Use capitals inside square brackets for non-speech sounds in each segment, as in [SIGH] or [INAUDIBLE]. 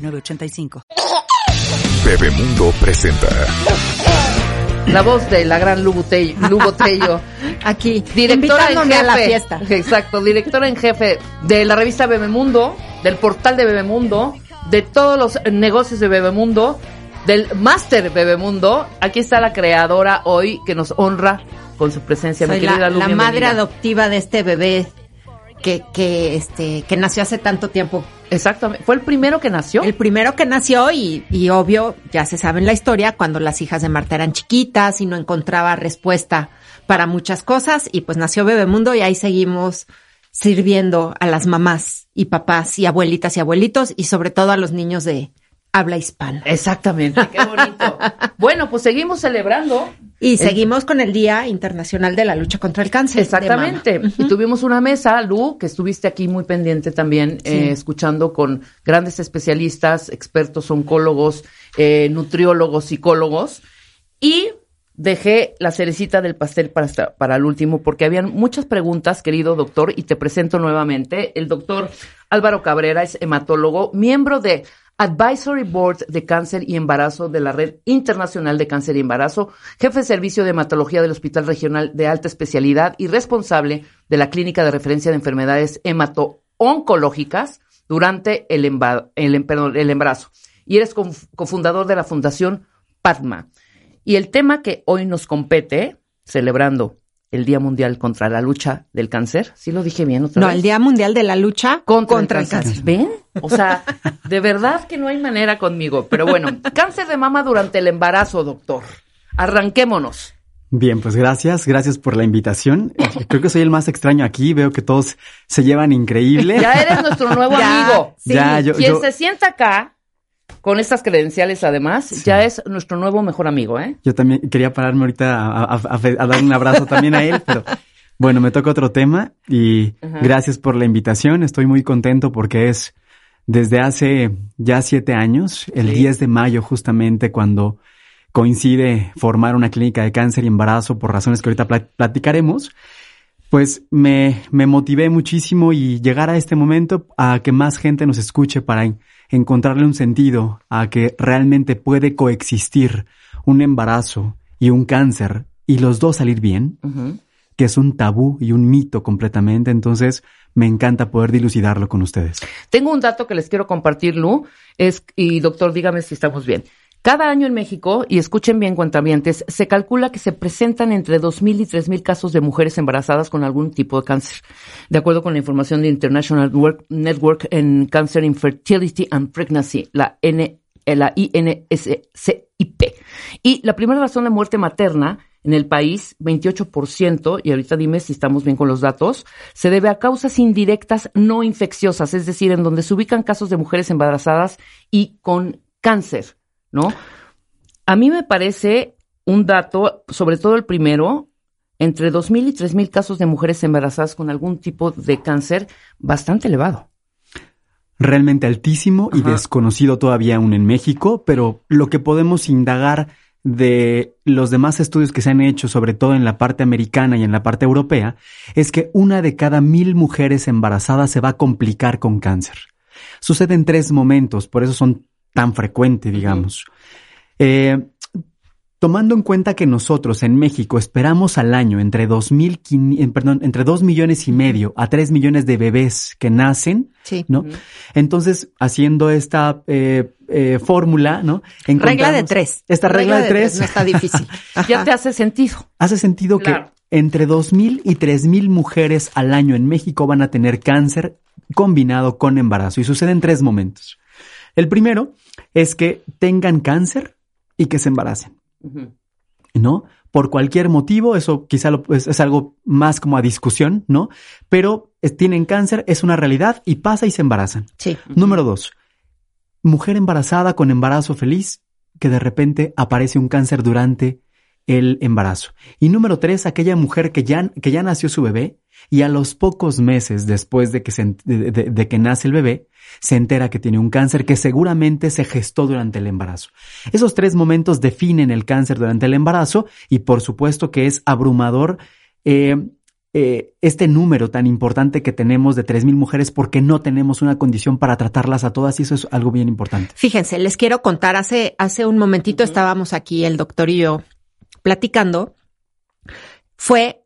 985. Bebemundo presenta. La voz de la gran Lugo Tello. [LAUGHS] Aquí, directora en jefe. a la fiesta. Exacto, directora en jefe de la revista Bebemundo, del portal de Bebemundo, de todos los negocios de Bebemundo, del máster Bebemundo. Aquí está la creadora hoy que nos honra con su presencia, mi querida la, la madre adoptiva de este bebé que, que, este, que nació hace tanto tiempo Exactamente. ¿Fue el primero que nació? El primero que nació y, y obvio, ya se sabe en la historia, cuando las hijas de Marta eran chiquitas y no encontraba respuesta para muchas cosas y pues nació Bebemundo y ahí seguimos sirviendo a las mamás y papás y abuelitas y abuelitos y sobre todo a los niños de habla hispana. Exactamente, qué bonito. [LAUGHS] bueno, pues seguimos celebrando y seguimos con el Día Internacional de la Lucha contra el Cáncer. Exactamente. Y tuvimos una mesa, Lu, que estuviste aquí muy pendiente también, eh, escuchando con grandes especialistas, expertos oncólogos, eh, nutriólogos, psicólogos. Y dejé la cerecita del pastel para, para el último, porque habían muchas preguntas, querido doctor, y te presento nuevamente. El doctor Álvaro Cabrera es hematólogo, miembro de Advisory Board de Cáncer y Embarazo de la Red Internacional de Cáncer y Embarazo, jefe de servicio de hematología del Hospital Regional de Alta Especialidad y responsable de la Clínica de Referencia de Enfermedades Hemato-Oncológicas durante el, el embarazo. Y eres cofundador de la Fundación Padma. Y el tema que hoy nos compete, celebrando el Día Mundial contra la Lucha del Cáncer. ¿Sí lo dije bien otra no, vez? No, el Día Mundial de la Lucha contra, el, cáncer. ¿Ven? O sea, de verdad que no hay manera conmigo. Pero bueno, cáncer de mama durante el embarazo, doctor. Arranquémonos. Bien, pues gracias, gracias por la invitación. [LAUGHS] Creo que soy el más extraño aquí, veo que todos se llevan increíble. Ya eres nuestro nuevo [LAUGHS] amigo. Ya, yo, Quien se sienta acá con estas credenciales además, ya es nuestro nuevo mejor amigo, ¿eh? Yo también quería pararme ahorita a, dar un abrazo también a él, pero bueno, me toca otro tema y gracias por la invitación. Estoy muy contento porque es desde hace ya siete años, el 10 de mayo justamente cuando coincide formar una clínica de cáncer y embarazo por razones que ahorita platicaremos, pues me, me motivé muchísimo y llegar a este momento a que más gente nos escuche para encontrarle un sentido a que realmente puede coexistir un embarazo y un cáncer y los dos salir bien, que es un tabú y un mito completamente. Entonces, me encanta poder dilucidarlo con ustedes. Tengo un dato que les quiero compartir, Lu, es, y doctor, dígame si estamos bien. Cada año en México, y escuchen bien cuentavientes, se calcula que se presentan entre 2.000 y 3.000 casos de mujeres embarazadas con algún tipo de cáncer, de acuerdo con la información de International Network en Cancer Infertility and Pregnancy, la, N, eh, la INSCIP. Y la primera razón de muerte materna en el país, 28%, y ahorita dime si estamos bien con los datos, se debe a causas indirectas no infecciosas, es decir, en donde se ubican casos de mujeres embarazadas y con cáncer. ¿No? A mí me parece un dato, sobre todo el primero, entre 2.000 y 3.000 casos de mujeres embarazadas con algún tipo de cáncer bastante elevado. Realmente altísimo y desconocido todavía aún en México, pero lo que podemos indagar de los demás estudios que se han hecho, sobre todo en la parte americana y en la parte europea, es que una de cada mil mujeres embarazadas se va a complicar con cáncer. Sucede en tres momentos, por eso son tan frecuente, digamos. Eh, tomando en cuenta que nosotros en México esperamos al año entre dos mil, perdón, entre dos millones y medio a tres millones de bebés que nacen, ¿no? Entonces, haciendo esta eh, eh, fórmula, ¿no? Regla de tres. Esta regla, de, tres. No está difícil. [LAUGHS] ya te hace sentido. Hace sentido que entre dos mil y tres mil mujeres al año en México van a tener cáncer combinado con embarazo y sucede en tres momentos. El primero es que tengan cáncer y que se embaracen. ¿No? Por cualquier motivo, eso quizá es, algo más como a discusión, ¿no? Pero tienen cáncer, es una realidad y pasa y se embarazan. Sí. Número dos, mujer embarazada con embarazo feliz que de repente aparece un cáncer durante el embarazo. Y número tres, aquella mujer que ya, que ya nació su bebé y a los pocos meses después de que, se, de, que nace el bebé, se entera que tiene un cáncer que seguramente se gestó durante el embarazo. Esos tres momentos definen el cáncer durante el embarazo y por supuesto que es abrumador eh, eh, este número tan importante que tenemos de 3.000 mujeres porque no tenemos una condición para tratarlas a todas y eso es algo bien importante. Fíjense, les quiero contar, hace, hace un momentito estábamos aquí, el doctor y yo, platicando. Fue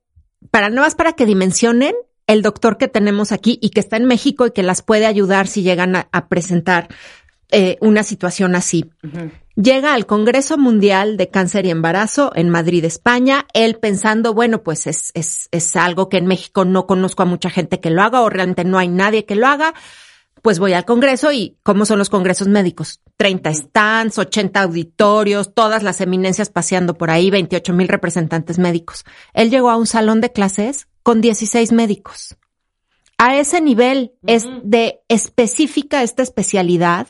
para no más para que dimensionen el doctor que tenemos aquí y que está en México y que las puede ayudar si llegan a, presentar eh, una situación así. Llega al Congreso Mundial de Cáncer y Embarazo en Madrid, España, él pensando, bueno, pues es, es, es algo que en México no conozco a mucha gente que lo haga o realmente no hay nadie que lo haga pues voy al Congreso y ¿cómo son los congresos médicos? 30 stands, 80 auditorios, todas las eminencias paseando por ahí, 28 mil representantes médicos. Él llegó a un salón de clases con 16 médicos. A ese nivel es de específica esta especialidad.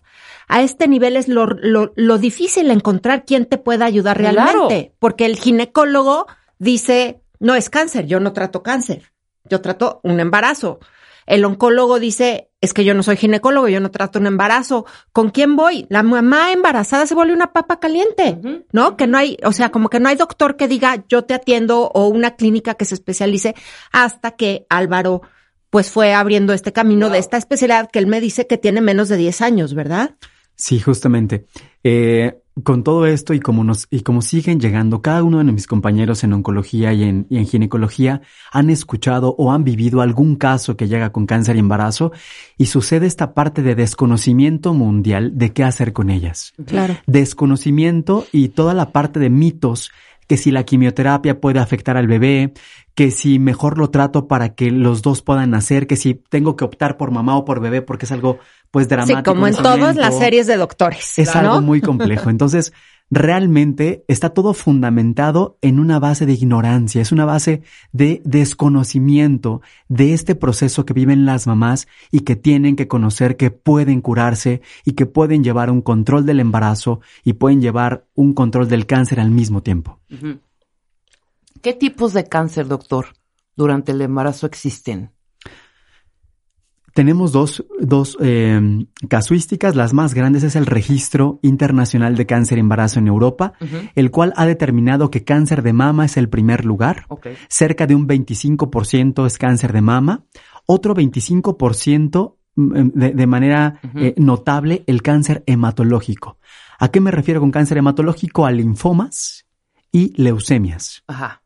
A este nivel es lo, lo, difícil encontrar quién te pueda ayudar realmente. Porque el ginecólogo dice, no es cáncer, yo no trato cáncer, yo trato un embarazo. El oncólogo dice, es que yo no soy ginecólogo, yo no trato un embarazo. ¿Con quién voy? La mamá embarazada se vuelve una papa caliente, ¿no? Que no hay, o sea, como que no hay doctor que diga, yo te atiendo o una clínica que se especialice hasta que Álvaro pues fue abriendo este camino de esta especialidad que él me dice que tiene menos de 10 años, ¿verdad? Sí, justamente. Eh, con todo esto y como nos y como siguen llegando, cada uno de mis compañeros en oncología y en, y en, ginecología han escuchado o han vivido algún caso que llega con cáncer y embarazo y sucede esta parte de desconocimiento mundial de qué hacer con ellas. Claro. Desconocimiento y toda la parte de mitos que si la quimioterapia puede afectar al bebé, que si mejor lo trato para que los dos puedan nacer, que si tengo que optar por mamá o por bebé porque es algo pues dramático. Sí, como en todas las series de doctores. Es algo muy complejo. Entonces, realmente está todo fundamentado en una base de ignorancia, es una base de desconocimiento de este proceso que viven las mamás y que tienen que conocer que pueden curarse y que pueden llevar un control del embarazo y pueden llevar un control del cáncer al mismo tiempo. ¿Qué tipos de cáncer, doctor, durante el embarazo existen? Tenemos dos, dos eh, casuísticas. Las más grandes es el Registro Internacional de Cáncer Embarazo en Europa, el cual ha determinado que cáncer de mama es el primer lugar. Cerca de un 25% es cáncer de mama. Otro 25% mm, em, de, de manera eh, notable el cáncer hematológico. ¿A qué me refiero con cáncer hematológico? A linfomas y leucemias. Ajá.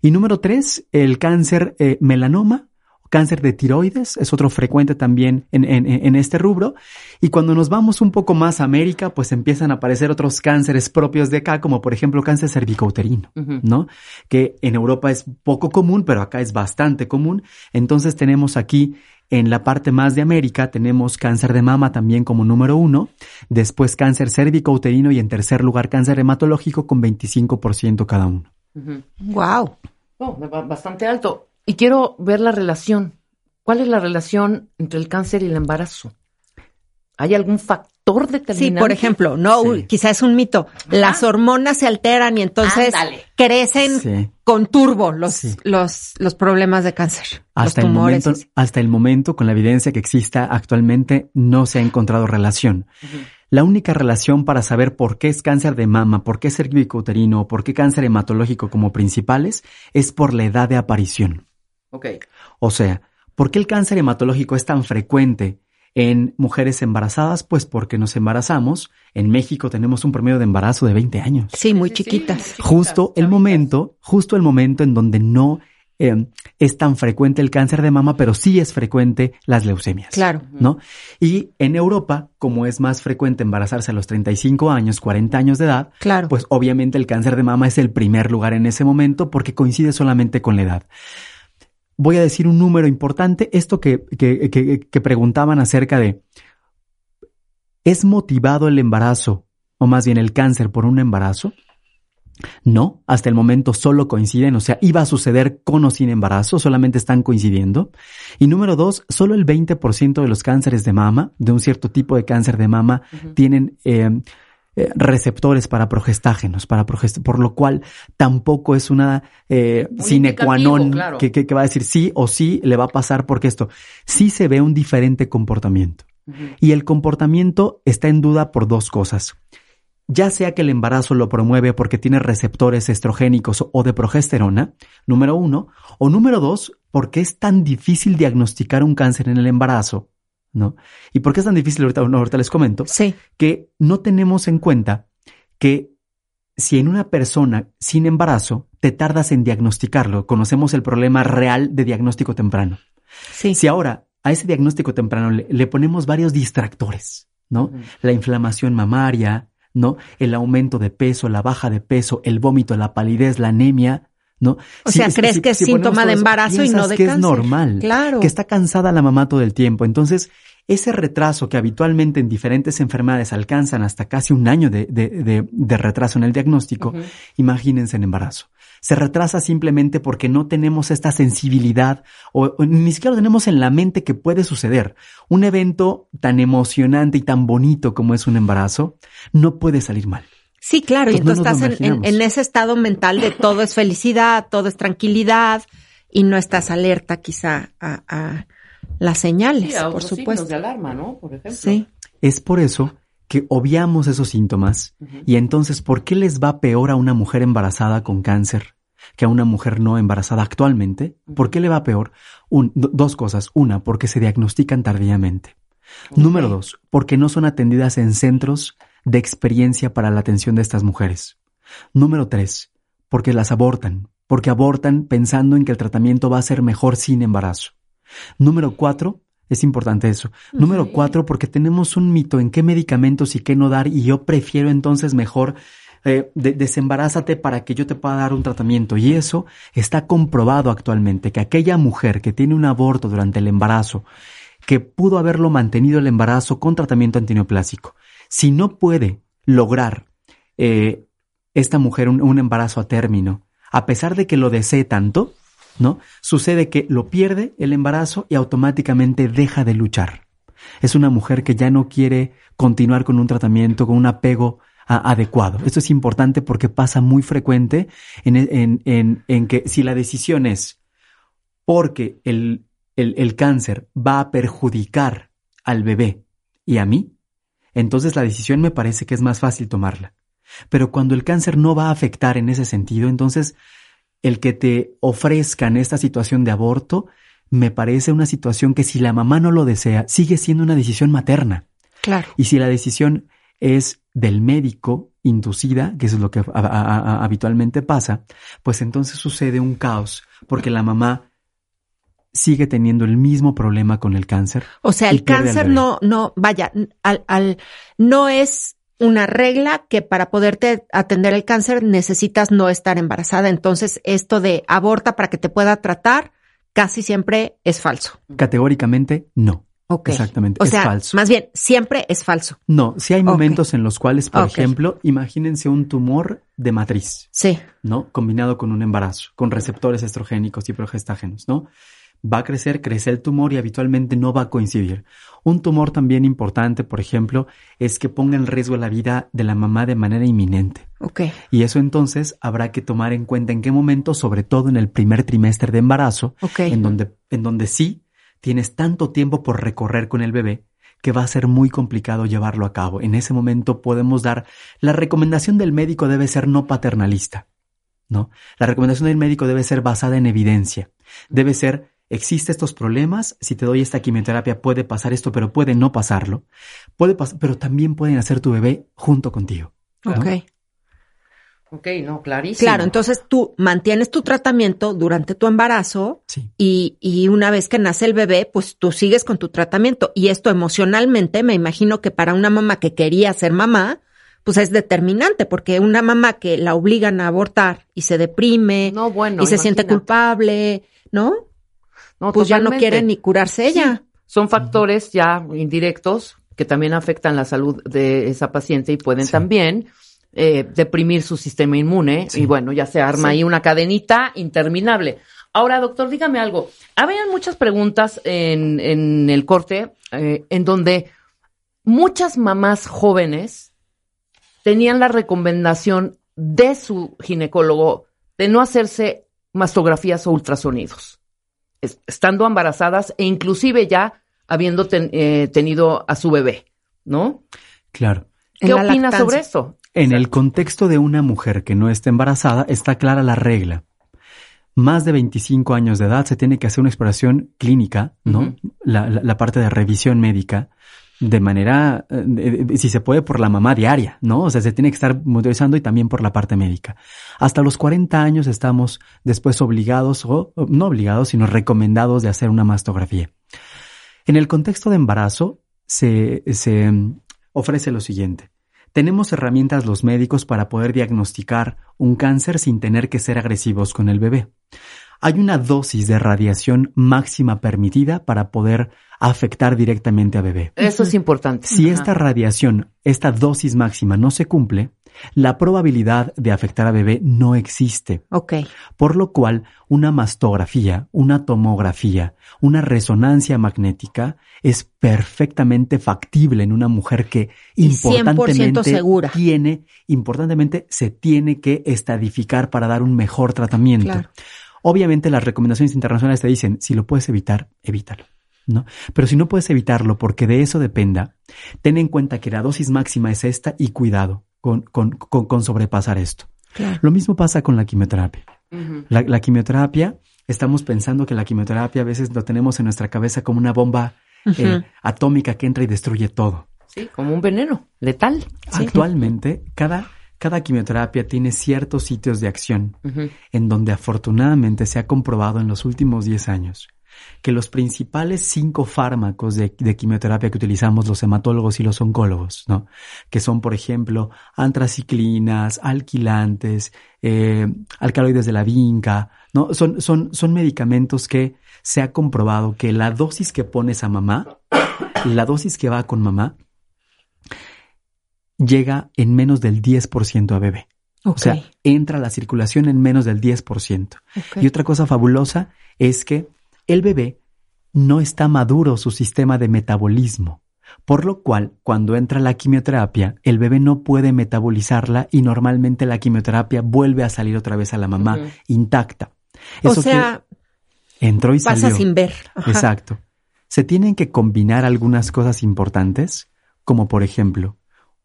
Y número tres, el cáncer eh, melanoma Cáncer de tiroides es otro frecuente también en, este rubro. Y cuando nos vamos un poco más a América, pues empiezan a aparecer otros cánceres propios de acá, como por ejemplo cáncer cervicouterino, ¿no? Que en Europa es poco común, pero acá es bastante común. Entonces tenemos aquí en la parte más de América tenemos cáncer de mama también como número uno, después cáncer cervicouterino y en tercer lugar cáncer hematológico con 25% cada uno. Wow. bastante alto. Y quiero ver la relación. ¿Cuál es la relación entre el cáncer y el embarazo? ¿Hay algún factor determinante? Sí, por ejemplo, no, quizás es un mito. Las hormonas se alteran y entonces crecen con turbo los, los, los problemas de cáncer. Hasta, el momento, hasta el momento, con la evidencia que exista actualmente, no se ha encontrado relación. La única relación para saber por qué es cáncer de mama, por qué es cervicouterino o por qué cáncer hematológico como principales es por la edad de aparición. O sea, ¿por qué el cáncer hematológico es tan frecuente en mujeres embarazadas? Pues porque nos embarazamos. En México tenemos un promedio de embarazo de 20 años. Sí, muy chiquitas. Justo el momento, justo el momento en donde no eh, es tan frecuente el cáncer de mama, pero sí es frecuente las leucemias. Claro. ¿No? Y en Europa, como es más frecuente embarazarse a los 35 años, 40 años de edad, claro. pues obviamente el cáncer de mama es el primer lugar en ese momento porque coincide solamente con la edad voy a decir un número importante, esto que, que, que, preguntaban acerca de, ¿es motivado el embarazo o más bien el cáncer por un embarazo? No, hasta el momento solo coinciden, o sea, iba a suceder con o sin embarazo, solamente están coincidiendo. Y número dos, solo el 20% de los cánceres de mama, de un cierto tipo de cáncer de mama, tienen eh, eh, receptores para progestágenos, para progest por lo cual tampoco es una eh, sine qua non que, que, va a decir sí o sí le va a pasar porque esto. Sí se ve un diferente comportamiento. Y el comportamiento está en duda por dos cosas. Ya sea que el embarazo lo promueve porque tiene receptores estrogénicos o de progesterona, número uno, o número dos, porque es tan difícil diagnosticar un cáncer en el embarazo, ¿no? ¿Y por qué es tan difícil? Ahorita, ahorita les comento. Sí. Que no tenemos en cuenta que si en una persona sin embarazo te tardas en diagnosticarlo, conocemos el problema real de diagnóstico temprano. Sí. Si ahora a ese diagnóstico temprano le, ponemos varios distractores, ¿no? La inflamación mamaria, ¿no? El aumento de peso, la baja de peso, el vómito, la palidez, la anemia, ¿no? O sea, crees que es síntoma de embarazo y no de que cáncer. es normal. Claro. Que está cansada la mamá todo el tiempo. Entonces, ese retraso que habitualmente en diferentes enfermedades alcanzan hasta casi un año de, de, de, retraso en el diagnóstico, imagínense en embarazo se retrasa simplemente porque no tenemos esta sensibilidad o, ni siquiera lo tenemos en la mente que puede suceder. Un evento tan emocionante y tan bonito como es un embarazo no puede salir mal. Sí, claro, y tú estás en, ese estado mental de todo es felicidad, todo es tranquilidad y no estás alerta quizá a, las señales, por supuesto. de alarma, ¿no? Por ejemplo. Sí. Es por eso que obviamos esos síntomas y entonces, ¿por qué les va peor a una mujer embarazada con cáncer que a una mujer no embarazada actualmente. ¿Por qué le va peor? dos cosas. Una, porque se diagnostican tardíamente. Número dos, porque no son atendidas en centros de experiencia para la atención de estas mujeres. Número tres, porque las abortan, porque abortan pensando en que el tratamiento va a ser mejor sin embarazo. Número cuatro, es importante eso. Número cuatro, porque tenemos un mito en qué medicamentos y qué no dar y yo prefiero entonces mejor eh, desembarázate para que yo te pueda dar un tratamiento. Y eso está comprobado actualmente, que aquella mujer que tiene un aborto durante el embarazo, que pudo haberlo mantenido el embarazo con tratamiento antineoplásico, si no puede lograr eh, esta mujer un, embarazo a término, a pesar de que lo desee tanto, ¿no? Sucede que lo pierde el embarazo y automáticamente deja de luchar. Es una mujer que ya no quiere continuar con un tratamiento, con un apego adecuado. Esto es importante porque pasa muy frecuente en, en, en, en que si la decisión es porque el, el, el cáncer va a perjudicar al bebé y a mí, entonces la decisión me parece que es más fácil tomarla. Pero cuando el cáncer no va a afectar en ese sentido, entonces el que te ofrezcan esta situación de aborto me parece una situación que si la mamá no lo desea, sigue siendo una decisión materna. Claro. Y si la decisión es del médico inducida, que eso es lo que habitualmente pasa, pues entonces sucede un caos porque la mamá sigue teniendo el mismo problema con el cáncer. O sea, el cáncer no, no, vaya, al, al, no es una regla que para poderte atender el cáncer necesitas no estar embarazada. Entonces, esto de aborta para que te pueda tratar casi siempre es falso. Categóricamente no. Exactamente. O es sea, falso. más bien, siempre es falso. No, si hay momentos en los cuales, por ejemplo, imagínense un tumor de matriz. Sí. ¿No? Combinado con un embarazo, con receptores estrogénicos y progestágenos, ¿no? Va a crecer, crece el tumor y habitualmente no va a coincidir. Un tumor también importante, por ejemplo, es que ponga en riesgo la vida de la mamá de manera inminente. Ok. Y eso entonces habrá que tomar en cuenta en qué momento, sobre todo en el primer trimestre de embarazo, en donde, en donde sí tienes tanto tiempo por recorrer con el bebé que va a ser muy complicado llevarlo a cabo. En ese momento podemos dar, la recomendación del médico debe ser no paternalista, ¿no? La recomendación del médico debe ser basada en evidencia. Debe ser, existen estos problemas, si te doy esta quimioterapia puede pasar esto, pero puede no pasarlo. Puede pasar, pero también pueden hacer tu bebé junto contigo. Ok. Ok, no, clarísimo. Claro, entonces tú mantienes tu tratamiento durante tu embarazo y, y, una vez que nace el bebé, pues tú sigues con tu tratamiento. Y esto emocionalmente, me imagino que para una mamá que quería ser mamá, pues es determinante, porque una mamá que la obligan a abortar y se deprime no, bueno, y se siente culpable, ¿no? No pues ya no quiere ni curarse ella. Son factores ya indirectos que también afectan la salud de esa paciente y pueden también eh, deprimir su sistema inmune y bueno, ya se arma ahí una cadenita interminable. Ahora, doctor, dígame algo. Habían muchas preguntas en, en el corte eh, en donde muchas mamás jóvenes tenían la recomendación de su ginecólogo de no hacerse mastografías o ultrasonidos, estando embarazadas e inclusive ya habiendo eh, tenido a su bebé, ¿no? Claro. ¿Qué opinas sobre eso? En el contexto de una mujer que no está embarazada, está clara la regla. Más de 25 años de edad se tiene que hacer una exploración clínica, ¿no? la, parte de revisión médica de manera, eh, si se puede, por la mamá diaria, ¿no? O sea, se tiene que estar monitorizando y también por la parte médica. Hasta los 40 años estamos después obligados, o no obligados, sino recomendados de hacer una mastografía. En el contexto de embarazo, se, se ofrece lo siguiente. Tenemos herramientas los médicos para poder diagnosticar un cáncer sin tener que ser agresivos con el bebé. Hay una dosis de radiación máxima permitida para poder afectar directamente a bebé. Eso es importante. Si esta radiación, esta dosis máxima no se cumple, la probabilidad de afectar a bebé no existe. Ok. Por lo cual, una mastografía, una tomografía, una resonancia magnética es perfectamente factible en una mujer que importantemente segura. tiene, importantemente se tiene que estadificar para dar un mejor tratamiento. Obviamente las recomendaciones internacionales te dicen, si lo puedes evitar, evítalo. ¿No? Pero si no puedes evitarlo porque de eso dependa, ten en cuenta que la dosis máxima es esta y cuidado con, con, con, sobrepasar esto. Lo mismo pasa con la quimioterapia. la, quimioterapia, estamos pensando que la quimioterapia a veces lo tenemos en nuestra cabeza como una bomba eh, atómica que entra y destruye todo. Sí, como un veneno letal. Actualmente, cada, cada quimioterapia tiene ciertos sitios de acción en donde afortunadamente se ha comprobado en los últimos 10 años que los principales cinco fármacos de, quimioterapia que utilizamos los hematólogos y los oncólogos, ¿no? Que son, por ejemplo, antraciclinas, alquilantes, eh, alcaloides de la vinca, ¿no? Son, son, son medicamentos que se ha comprobado que la dosis que pones a mamá, la dosis que va con mamá, llega en menos del 10% a bebé. O sea, entra a la circulación en menos del 10%. Y otra cosa fabulosa es que el bebé no está maduro su sistema de metabolismo, por lo cual cuando entra la quimioterapia, el bebé no puede metabolizarla y normalmente la quimioterapia vuelve a salir otra vez a la mamá intacta. o sea, entró y pasa sin ver. Exacto. Se tienen que combinar algunas cosas importantes, como por ejemplo,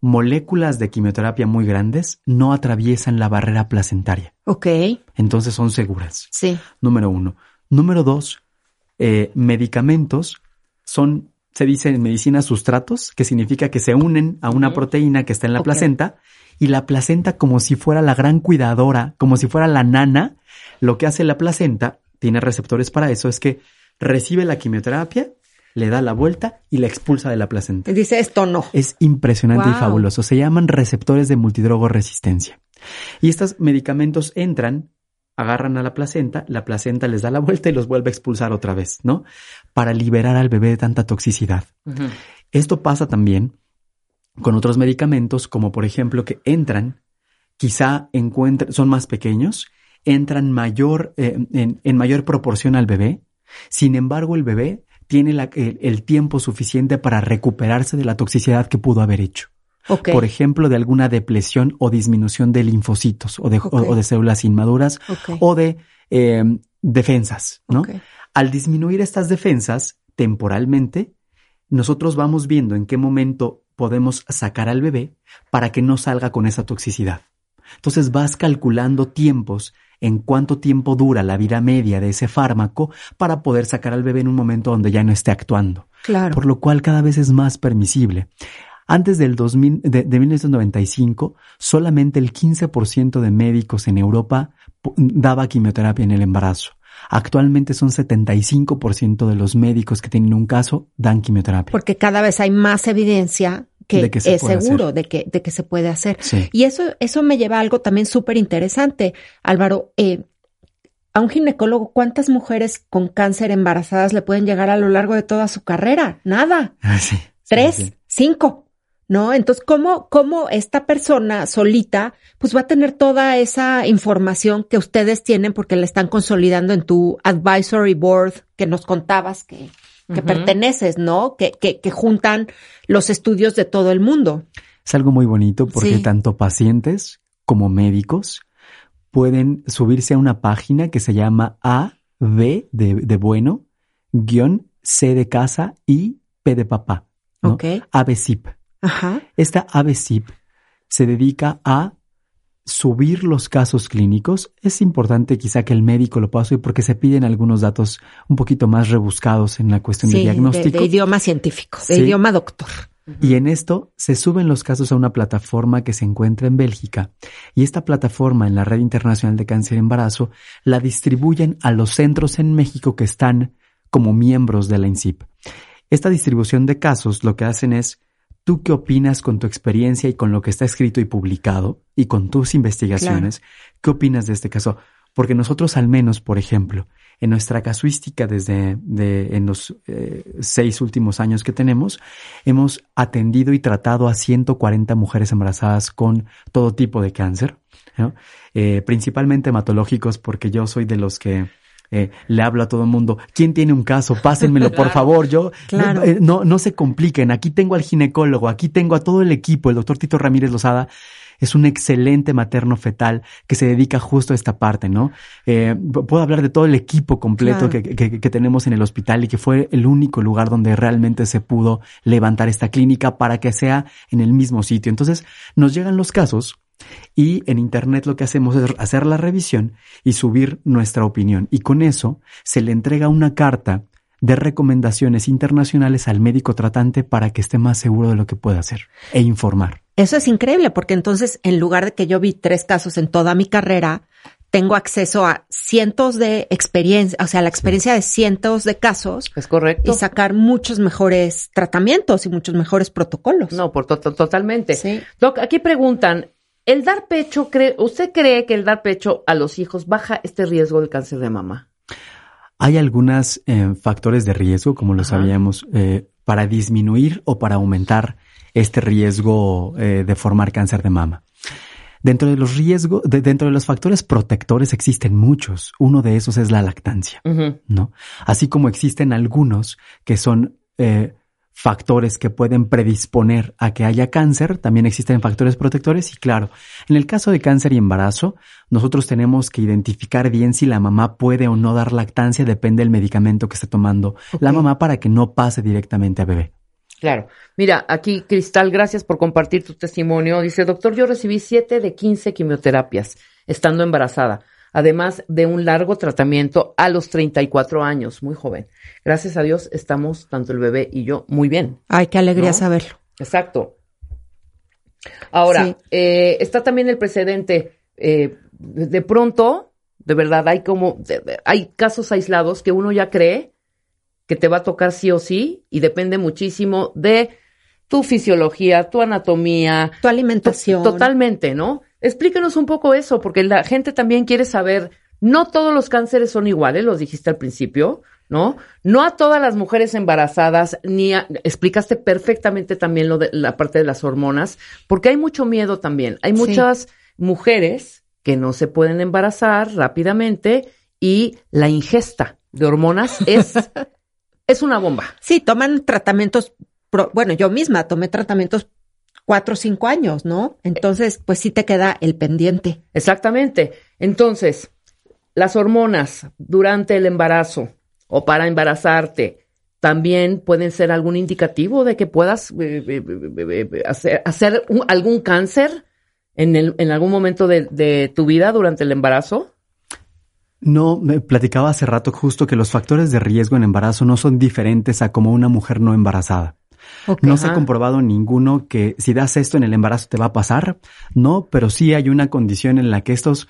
moléculas de quimioterapia muy grandes no atraviesan la barrera placentaria. Ok. Entonces son seguras. Sí. Número uno. Número dos, eh, medicamentos son, se dice en medicina sustratos, que significa que se unen a una proteína que está en la placenta y la placenta como si fuera la gran cuidadora, como si fuera la nana, lo que hace la placenta, tiene receptores para eso, es que recibe la quimioterapia, le da la vuelta y la expulsa de la placenta. Y dice esto no. Es impresionante y fabuloso. Se llaman receptores de multidrogo resistencia. Y estos medicamentos entran agarran a la placenta, la placenta les da la vuelta y los vuelve a expulsar otra vez, ¿no? Para liberar al bebé de tanta toxicidad. Esto pasa también con otros medicamentos, como por ejemplo que entran, quizá encuentran, son más pequeños, entran mayor, eh, en, mayor proporción al bebé, sin embargo el bebé tiene el tiempo suficiente para recuperarse de la toxicidad que pudo haber hecho. Por ejemplo, de alguna depresión o disminución de linfocitos o de, o, de células inmaduras o de em, defensas, ¿no? Al disminuir estas defensas temporalmente, nosotros vamos viendo en qué momento podemos sacar al bebé para que no salga con esa toxicidad. Entonces vas calculando tiempos en cuánto tiempo dura la vida media de ese fármaco para poder sacar al bebé en un momento donde ya no esté actuando. Claro. Por lo cual cada vez es más permisible. Antes del 2000, de, 1995, solamente el 15% de médicos en Europa daba quimioterapia en el embarazo. Actualmente son 75% de los médicos que tienen un caso dan quimioterapia. Porque cada vez hay más evidencia que, es seguro de que, de que se puede hacer. Y eso, eso me lleva a algo también súper interesante. Álvaro, eh, a un ginecólogo, ¿cuántas mujeres con cáncer embarazadas le pueden llegar a lo largo de toda su carrera? Nada. [LAUGHS] Ah, Tres, cinco. ¿No? Entonces, ¿cómo, cómo esta persona solita, pues va a tener toda esa información que ustedes tienen porque la están consolidando en tu advisory board que nos contabas que, que perteneces, ¿no? Que, que, que juntan los estudios de todo el mundo. Es algo muy bonito porque tanto pacientes como médicos pueden subirse a una página que se llama A, B de, de bueno, guion C de casa y P de papá. ¿no? Ok. ABCIP. Ajá. Esta ABCIP se dedica a subir los casos clínicos. Es importante quizá que el médico lo pueda subir porque se piden algunos datos un poquito más rebuscados en la cuestión de Sí, de, diagnóstico. de idioma científico, de Sí. idioma doctor. Y en esto se suben los casos a una plataforma que se encuentra en Bélgica. Y esta plataforma en la Red Internacional de Cáncer y Embarazo la distribuyen a los centros en México que están como miembros de la INSIP. Esta distribución de casos lo que hacen es, ¿tú qué opinas con tu experiencia y con lo que está escrito y publicado y con tus investigaciones? ¿Qué opinas de este caso? Porque nosotros al menos, por ejemplo, en nuestra casuística desde de, en los eh, seis últimos años que tenemos, hemos atendido y tratado a 140 mujeres embarazadas con todo tipo de cáncer, ¿no? Eh, principalmente hematológicos, porque yo soy de los que eh, le hablo a todo el mundo, ¿quién tiene un caso? Pásenmelo, por [LAUGHS] favor. Yo, Claro. eh, no, no se compliquen. Aquí tengo al ginecólogo, aquí tengo a todo el equipo, el doctor Tito Ramírez Lozada. Es un excelente materno fetal que se dedica justo a esta parte, ¿no? Eh, puedo hablar de todo el equipo completo Claro. que, que- que tenemos en el hospital y que fue el único lugar donde realmente se pudo levantar esta clínica para que sea en el mismo sitio. Entonces, nos llegan los casos y en Internet lo que hacemos es hacer la revisión y subir nuestra opinión. Y con eso se le entrega una carta de recomendaciones internacionales al médico tratante para que esté más seguro de lo que puede hacer e informar. Eso es increíble porque entonces en lugar de que yo vi tres casos en toda mi carrera, tengo acceso a cientos de experiencias, o sea, la experiencia de cientos de casos Es correcto. y sacar muchos mejores tratamientos y muchos mejores protocolos. No, por to- to- totalmente. Sí. Doc, aquí preguntan, ¿el dar pecho, cree, usted cree que el dar pecho a los hijos baja este riesgo del cáncer de mama? Hay algunos factores de riesgo, como lo Ajá. sabíamos, eh, para disminuir o para aumentar este riesgo eh, de formar cáncer de mama. Dentro de los riesgos, de- dentro de los factores protectores existen muchos. Uno de esos es la lactancia. ¿no? Así como existen algunos que son eh, factores que pueden predisponer a que haya cáncer, también existen factores protectores y claro, en el caso de cáncer y embarazo, nosotros tenemos que identificar bien si la mamá puede o no dar lactancia, depende del medicamento que esté tomando la mamá para que no pase directamente a bebé. Claro. Mira, aquí Cristal, gracias por compartir tu testimonio. Dice, doctor, yo recibí 7 de 15 quimioterapias estando embarazada, además de un largo tratamiento a los 34 años, muy joven. Gracias a Dios estamos, tanto el bebé y yo, muy bien. Ay, qué alegría ¿No? saberlo. Exacto. Ahora, Sí. eh, está también el precedente. eh, de pronto, de verdad, hay como, de- de- hay casos aislados que uno ya cree que te va a tocar sí o sí y depende muchísimo de tu fisiología, tu anatomía, Tu alimentación. Totalmente, ¿no? Explíquenos un poco eso, porque la gente también quiere saber, no todos los cánceres son iguales, los dijiste al principio, ¿no? No a todas las mujeres embarazadas, ni a- explicaste perfectamente también lo de la parte de las hormonas, porque hay mucho miedo también. Hay Sí. muchas mujeres que no se pueden embarazar rápidamente y la ingesta de hormonas es, [LAUGHS] es una bomba. Sí, toman tratamientos, pro- bueno, yo misma tomé tratamientos cuatro o cinco años, ¿no? Entonces, pues sí te queda el pendiente. Exactamente. Entonces, las hormonas durante el embarazo o para embarazarte también pueden ser algún indicativo de que puedas eh, eh, eh, hacer, hacer un- algún cáncer en, el, en algún momento de, de tu vida durante el embarazo. No, me platicaba hace rato justo que los factores de riesgo en embarazo no son diferentes a como una mujer no embarazada. No se ha comprobado ninguno que si das esto en el embarazo te va a pasar. No, pero sí hay una condición en la que estos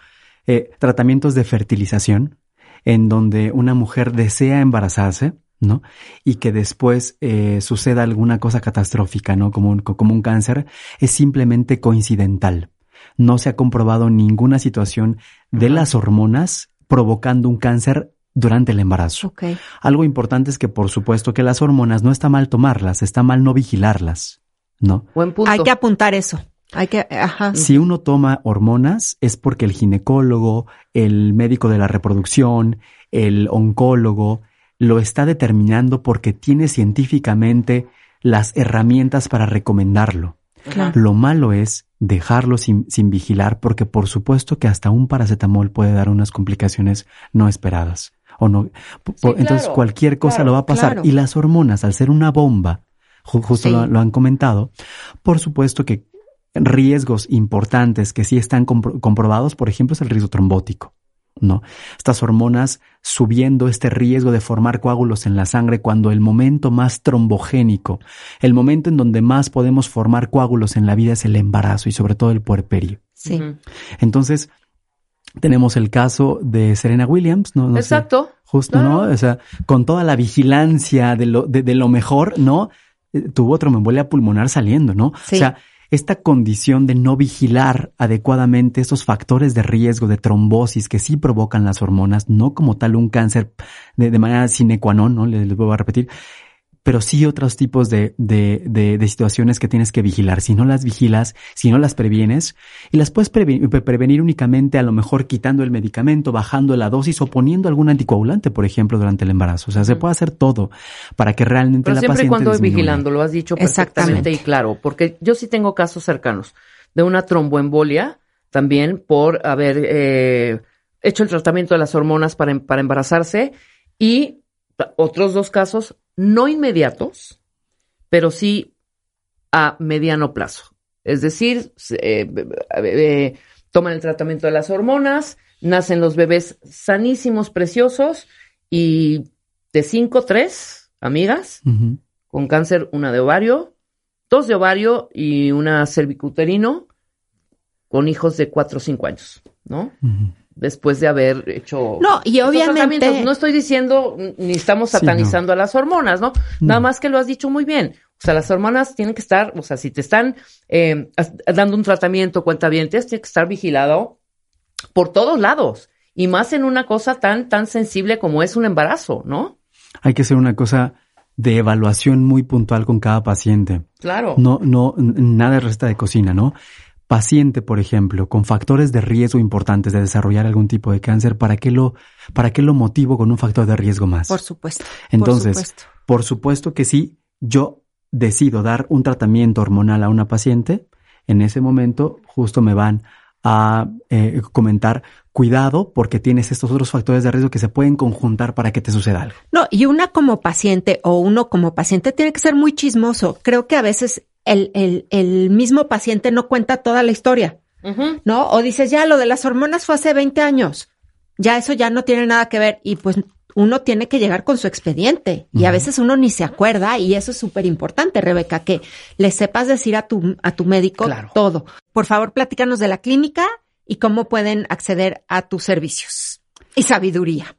eh, tratamientos de fertilización, en donde una mujer desea embarazarse, ¿no? Y que después eh, suceda alguna cosa catastrófica, ¿no? Como un, como un cáncer, es simplemente coincidental. No se ha comprobado ninguna situación de las hormonas provocando un cáncer durante el embarazo. Ok. Algo importante es que por supuesto que las hormonas no está mal tomarlas, está mal no vigilarlas. ¿no? Buen punto. Hay que apuntar eso. Hay que, ajá. Si uno toma hormonas es porque el ginecólogo, el médico de la reproducción, el oncólogo, lo está determinando porque tiene científicamente las herramientas para recomendarlo. Claro. Lo malo es dejarlo sin, sin vigilar porque por supuesto que hasta un paracetamol puede dar unas complicaciones no esperadas. O no, entonces claro, cualquier cosa claro, lo va a pasar. claro. Y las hormonas, al ser una bomba, ju- justo Sí. lo, lo han comentado, por supuesto que riesgos importantes que sí están compro- comprobados, por ejemplo, es el riesgo trombótico. ¿no? Estas hormonas subiendo este riesgo de formar coágulos en la sangre cuando el momento más trombogénico, el momento en donde más podemos formar coágulos en la vida es el embarazo y sobre todo el puerperio. Sí. Entonces, tenemos el caso de Serena Williams, ¿no? No sé, Exacto. justo, ¿no? O sea, con toda la vigilancia de lo, de, de lo mejor, ¿no? Eh, Tuvo tromboembolia pulmonar saliendo, ¿no? Sí. O sea, esta condición de no vigilar adecuadamente estos factores de riesgo de trombosis que sí provocan las hormonas, no como tal un cáncer de, de manera sine qua non, ¿no? Les, les vuelvo a repetir, pero sí otros tipos de, de, de, de situaciones que tienes que vigilar. Si no las vigilas, si no las previenes, y las puedes prevenir, prevenir únicamente a lo mejor quitando el medicamento, bajando la dosis o poniendo algún anticoagulante, por ejemplo, durante el embarazo. O sea, se puede hacer todo para que realmente Pero la siempre paciente cuando disminuya. vigilando, lo has dicho perfectamente Exactamente. y claro, porque yo sí tengo casos cercanos de una tromboembolia también por haber eh, hecho el tratamiento de las hormonas para, em- para embarazarse y otros dos casos no inmediatos, pero sí a mediano plazo. Es decir, eh, toman el tratamiento de las hormonas, nacen los bebés sanísimos, preciosos y de cinco, tres amigas con cáncer, una de ovario, dos de ovario y una cervicuterino con hijos de cuatro o cinco años, ¿no? Después de haber hecho... No, y obviamente-. No estoy diciendo ni estamos Sí, satanizando a las hormonas, ¿no? No. Nada más que lo has dicho muy bien. O sea, las hormonas tienen que estar, o sea, si te están eh, dando un tratamiento cuentavientes, tiene que estar vigilado por todos lados. Y más en una cosa tan, tan sensible como es un embarazo, ¿no? Hay que hacer una cosa de evaluación muy puntual con cada paciente. Claro. No, no, nada de receta de cocina, ¿no? Paciente, por ejemplo, con factores de riesgo importantes de desarrollar algún tipo de cáncer, ¿para qué lo, para qué lo motivo con un factor de riesgo más? Por supuesto. Entonces, por supuesto. por supuesto que sí, yo decido dar un tratamiento hormonal a una paciente, en ese momento justo me van a eh, comentar, cuidado porque tienes estos otros factores de riesgo que se pueden conjuntar para que te suceda algo. No, y una como paciente o uno como paciente tiene que ser muy chismoso. Creo que a veces el, el, el mismo paciente no cuenta toda la historia. ¿no? O dices, ya lo de las hormonas fue hace 20 años. Ya eso ya no tiene nada que ver. Y pues uno tiene que llegar con su expediente. Y a veces uno ni se acuerda. Y eso es súper importante, Rebeca, que le sepas decir a tu, a tu médico Claro. todo. Por favor, platícanos de la clínica y cómo pueden acceder a tus servicios. Y sabiduría.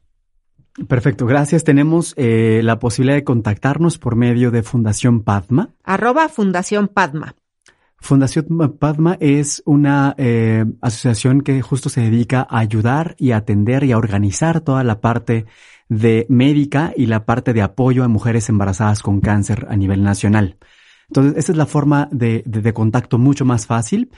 Perfecto, gracias. Tenemos eh, la posibilidad de contactarnos por medio de Fundación Padma. Arroba Fundación Padma. Fundación Padma es una eh, asociación que justo se dedica a ayudar y a atender y a organizar toda la parte de médica y la parte de apoyo a mujeres embarazadas con cáncer a nivel nacional. Entonces, esta es la forma de, de- de contacto mucho más fácil.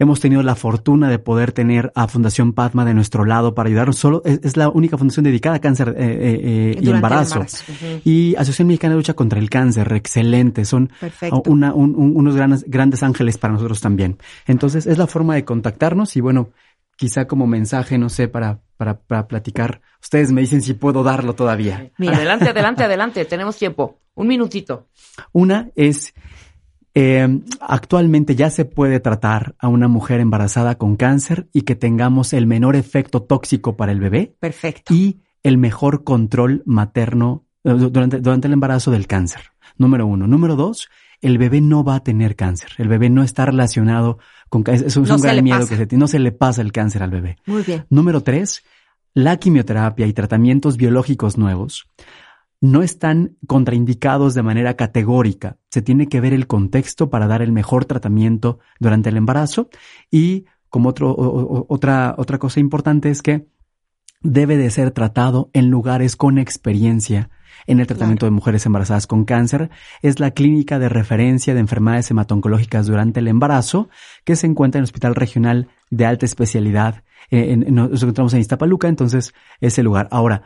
Hemos tenido la fortuna de poder tener a Fundación Padma de nuestro lado para ayudarnos. Solo es, es la única fundación dedicada a cáncer eh, eh, eh, y embarazo. Y Asociación Mexicana de Lucha contra el Cáncer, excelente. Son Perfecto. una- un- un- unos grandes, grandes ángeles para nosotros también. Entonces, es la forma de contactarnos y bueno, quizá como mensaje, no sé, para, para, para platicar. Ustedes me dicen si puedo darlo todavía. Mira. Adelante, adelante, adelante. Tenemos tiempo. Un minutito. Una es, eh, actualmente ya se puede tratar a una mujer embarazada con cáncer y que tengamos el menor efecto tóxico para el bebé Perfecto. y el mejor control materno eh, durante, durante el embarazo del cáncer. Número uno. Número dos, el bebé no va a tener cáncer. El bebé no está relacionado con cáncer. Eso es No un gran miedo pasa. que se tiene. No se le pasa el cáncer al bebé. Muy bien. Número tres, la quimioterapia y tratamientos biológicos nuevos no están contraindicados de manera categórica. Se tiene que ver el contexto para dar el mejor tratamiento durante el embarazo y como otro, o- o- otra, otra cosa importante es que debe de ser tratado en lugares con experiencia en el tratamiento de mujeres embarazadas con cáncer. Es la clínica de referencia de enfermedades hematoncológicas durante el embarazo que se encuentra en el Hospital Regional de Alta Especialidad. Eh, nos encontramos en Iztapaluca, entonces es el lugar. Ahora,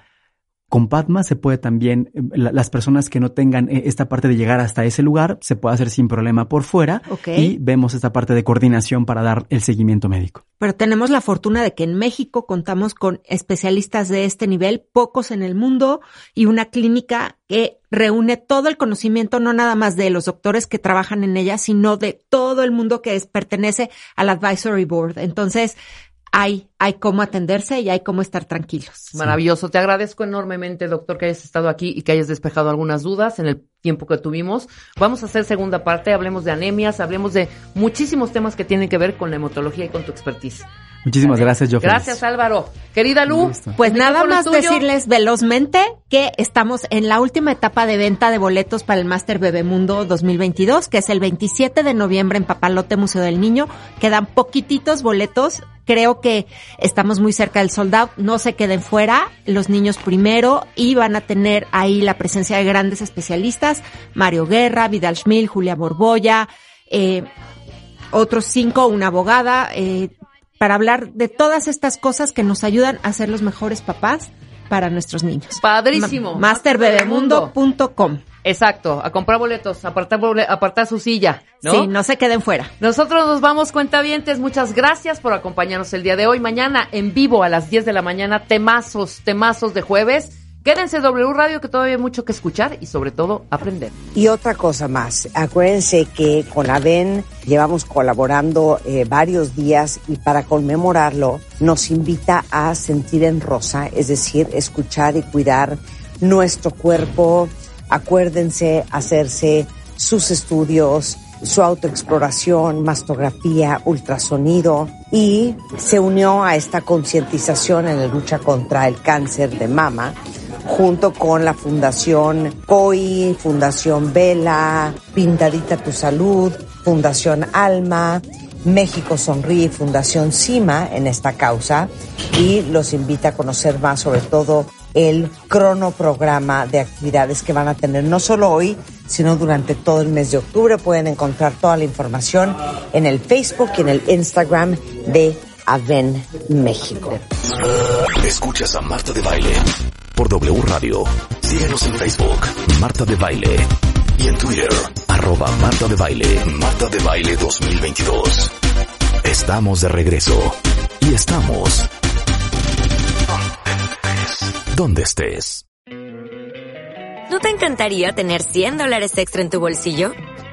con Padma se puede también, eh, las personas que no tengan eh, esta parte de llegar hasta ese lugar, se puede hacer sin problema por fuera y vemos esta parte de coordinación para dar el seguimiento médico. Pero tenemos la fortuna de que en México contamos con especialistas de este nivel, pocos en el mundo, y una clínica que reúne todo el conocimiento, no nada más de los doctores que trabajan en ella, sino de todo el mundo que es, pertenece al Advisory Board. Entonces, hay, hay cómo atenderse y hay cómo estar tranquilos. Maravilloso. Te agradezco enormemente, doctor, que hayas estado aquí y que hayas despejado algunas dudas en el tiempo que tuvimos. Vamos a hacer segunda parte, hablemos de anemias, hablemos de muchísimos temas que tienen que ver con la hematología y con tu expertise. Muchísimas gracias, yo Gracias, Álvaro. Querida Lu. Pues nada más decirles velozmente que estamos en la última etapa de venta de boletos para el Máster Bebemundo 2022, que es el 27 de noviembre en Papalote Museo del Niño. Quedan poquititos boletos. Creo que estamos muy cerca del sold out. No se queden fuera. Los niños primero y van a tener ahí la presencia de grandes especialistas. Mario Guerra, Vidal Schmil, Julia Borboya, eh, otros cinco, una abogada, eh, para hablar de todas estas cosas que nos ayudan a ser los mejores papás para nuestros niños. Padrísimo. Masterbebemundo.com. Exacto, a comprar boletos, apartar, apartar su silla, ¿no? Sí, no se queden fuera. Nosotros nos vamos, cuentavientes. Muchas gracias por acompañarnos el día de hoy. Mañana en vivo a las 10 de la mañana, temazos, temazos de jueves. Quédense W Radio que todavía hay mucho que escuchar y sobre todo aprender. Y otra cosa más, acuérdense que con AVEN llevamos colaborando eh, varios días y para conmemorarlo nos invita a sentir en rosa, es decir, escuchar y cuidar nuestro cuerpo. Acuérdense hacerse sus estudios, su autoexploración, mastografía, ultrasonido y se unió a esta concientización en la lucha contra el cáncer de mama junto con la Fundación COI, Fundación Vela, Pintadita Tu Salud, Fundación Alma, México Sonríe, Fundación CIMA en esta causa y los invita a conocer más sobre todo el cronoprograma de actividades que van a tener no solo hoy, sino durante todo el mes de octubre. Pueden encontrar toda la información en el Facebook y en el Instagram de Aven México. Escuchas a Marta de Baile W Radio. Síguenos en Facebook, Marta de Baile. Y en Twitter, arroba Marta de Baile, Marta de Baile 2022. Estamos de regreso. Y estamos... Donde estés. ¿No te encantaría tener 100 dólares extra en tu bolsillo?